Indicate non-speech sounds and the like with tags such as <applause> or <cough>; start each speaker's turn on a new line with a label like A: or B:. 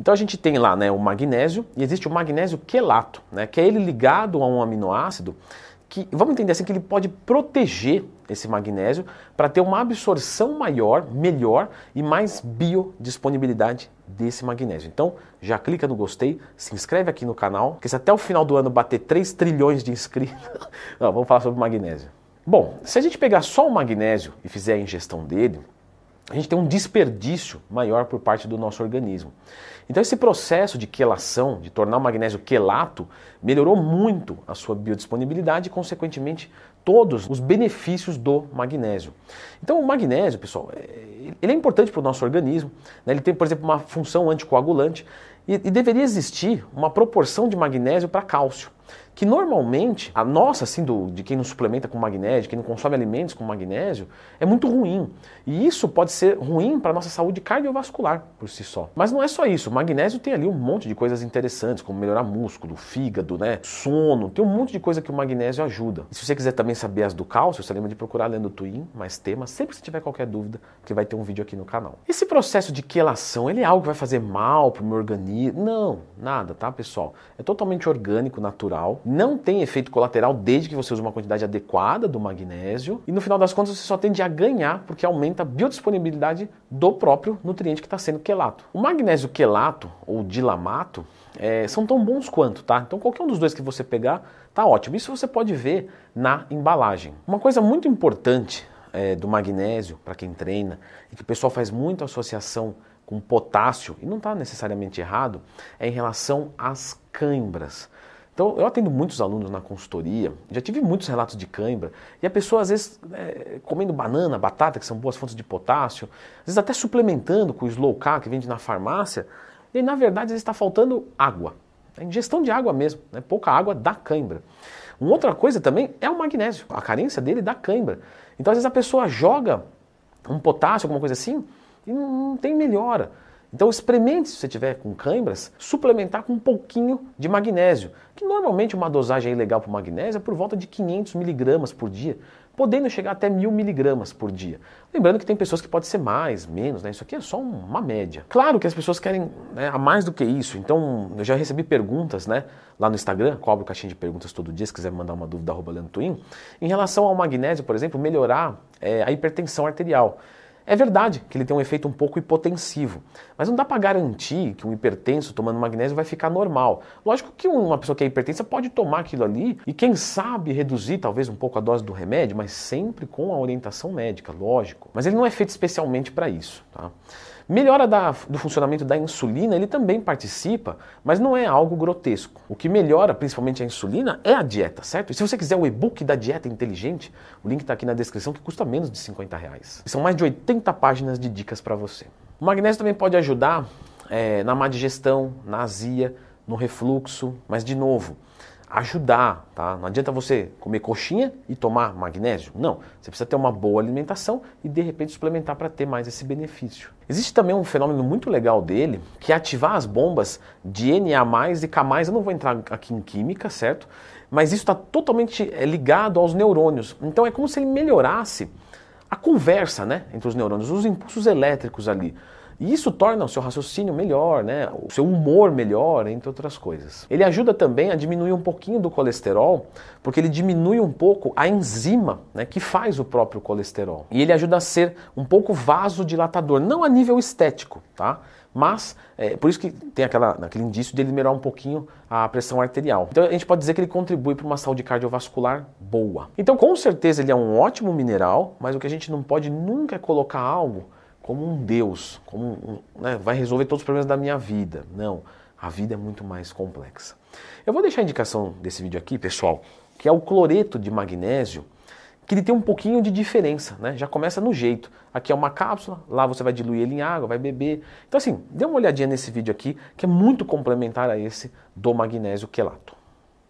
A: Então a gente tem lá né, o magnésio e existe o magnésio quelato, né, que é ele ligado a um aminoácido que, vamos entender assim, que ele pode proteger esse magnésio para ter uma absorção maior, melhor e mais biodisponibilidade desse magnésio. Então, já clica no gostei, se inscreve aqui no canal, que se até o final do ano bater 3 trilhões de inscritos, <laughs> Não, vamos falar sobre magnésio. Bom, se a gente pegar só o magnésio e fizer a ingestão dele, a gente tem um desperdício maior por parte do nosso organismo. Então esse processo de quelação, de tornar o magnésio quelato, melhorou muito a sua biodisponibilidade e, consequentemente, todos os benefícios do magnésio. Então o magnésio, pessoal, é, ele é importante para o nosso organismo. Né? Ele tem, por exemplo, uma função anticoagulante e, e deveria existir uma proporção de magnésio para cálcio que normalmente a nossa, assim, do, de quem não suplementa com magnésio, quem não consome alimentos com magnésio, é muito ruim. E isso pode ser ruim para a nossa saúde cardiovascular por si só. Mas não é só isso. O magnésio tem ali um monte de coisas interessantes, como melhorar músculo, fígado, né, sono. Tem um monte de coisa que o magnésio ajuda. E se você quiser também saber as do cálcio, você lembra de procurar lendo Twin, mais temas, sempre que tiver qualquer dúvida, que vai ter um vídeo aqui no canal. Esse processo de quelação, ele é algo que vai fazer mal para o meu organismo? Não, nada, tá, pessoal? É totalmente orgânico, natural não tem efeito colateral desde que você use uma quantidade adequada do magnésio e no final das contas você só tende a ganhar porque aumenta a biodisponibilidade do próprio nutriente que está sendo quelato. O magnésio quelato ou dilamato é, são tão bons quanto, tá? Então qualquer um dos dois que você pegar tá ótimo. Isso você pode ver na embalagem. Uma coisa muito importante é, do magnésio para quem treina e que o pessoal faz muita associação com potássio e não está necessariamente errado é em relação às cãibras. Então, eu atendo muitos alunos na consultoria, já tive muitos relatos de cãibra, e a pessoa, às vezes, é, comendo banana, batata, que são boas fontes de potássio, às vezes até suplementando com o Slow K, que vende na farmácia, e na verdade, está faltando água. A ingestão de água mesmo, né? pouca água dá cãibra. Uma outra coisa também é o magnésio, a carência dele dá cãibra. Então, às vezes, a pessoa joga um potássio, alguma coisa assim, e não tem melhora. Então experimente, se você tiver com câimbras, suplementar com um pouquinho de magnésio, que normalmente uma dosagem legal para o magnésio é por volta de 500 miligramas por dia, podendo chegar até 1000 miligramas por dia. Lembrando que tem pessoas que pode ser mais, menos, né? isso aqui é só uma média. Claro que as pessoas querem né, a mais do que isso, então eu já recebi perguntas né, lá no Instagram, cobro caixinha de perguntas todo dia, se quiser mandar uma dúvida, arroba Twin, em relação ao magnésio, por exemplo, melhorar é, a hipertensão arterial. É verdade que ele tem um efeito um pouco hipotensivo, mas não dá para garantir que um hipertenso tomando magnésio vai ficar normal. Lógico que uma pessoa que é hipertensa pode tomar aquilo ali e quem sabe reduzir talvez um pouco a dose do remédio, mas sempre com a orientação médica, lógico. Mas ele não é feito especialmente para isso. Tá? Melhora da, do funcionamento da insulina, ele também participa, mas não é algo grotesco. O que melhora principalmente a insulina é a dieta, certo? E se você quiser o e-book da dieta inteligente, o link está aqui na descrição, que custa menos de 50 reais. são mais de 80 páginas de dicas para você. O magnésio também pode ajudar é, na má digestão, na azia, no refluxo, mas de novo, ajudar, tá? Não adianta você comer coxinha e tomar magnésio. Não, você precisa ter uma boa alimentação e de repente suplementar para ter mais esse benefício. Existe também um fenômeno muito legal dele, que é ativar as bombas de Na+, e K+, eu não vou entrar aqui em química, certo? Mas isso está totalmente é, ligado aos neurônios. Então é como se ele melhorasse a conversa, né, entre os neurônios, os impulsos elétricos ali. E isso torna o seu raciocínio melhor, né? o seu humor melhor, entre outras coisas. Ele ajuda também a diminuir um pouquinho do colesterol, porque ele diminui um pouco a enzima né, que faz o próprio colesterol. E ele ajuda a ser um pouco vasodilatador, não a nível estético, tá? Mas é por isso que tem aquela, aquele indício de ele melhorar um pouquinho a pressão arterial. Então a gente pode dizer que ele contribui para uma saúde cardiovascular boa. Então com certeza ele é um ótimo mineral, mas o que a gente não pode nunca é colocar algo como um Deus, como né, vai resolver todos os problemas da minha vida. Não, a vida é muito mais complexa. Eu vou deixar a indicação desse vídeo aqui, pessoal, que é o cloreto de magnésio, que ele tem um pouquinho de diferença, né? Já começa no jeito. Aqui é uma cápsula, lá você vai diluir ele em água, vai beber. Então assim, dê uma olhadinha nesse vídeo aqui, que é muito complementar a esse do magnésio quelato.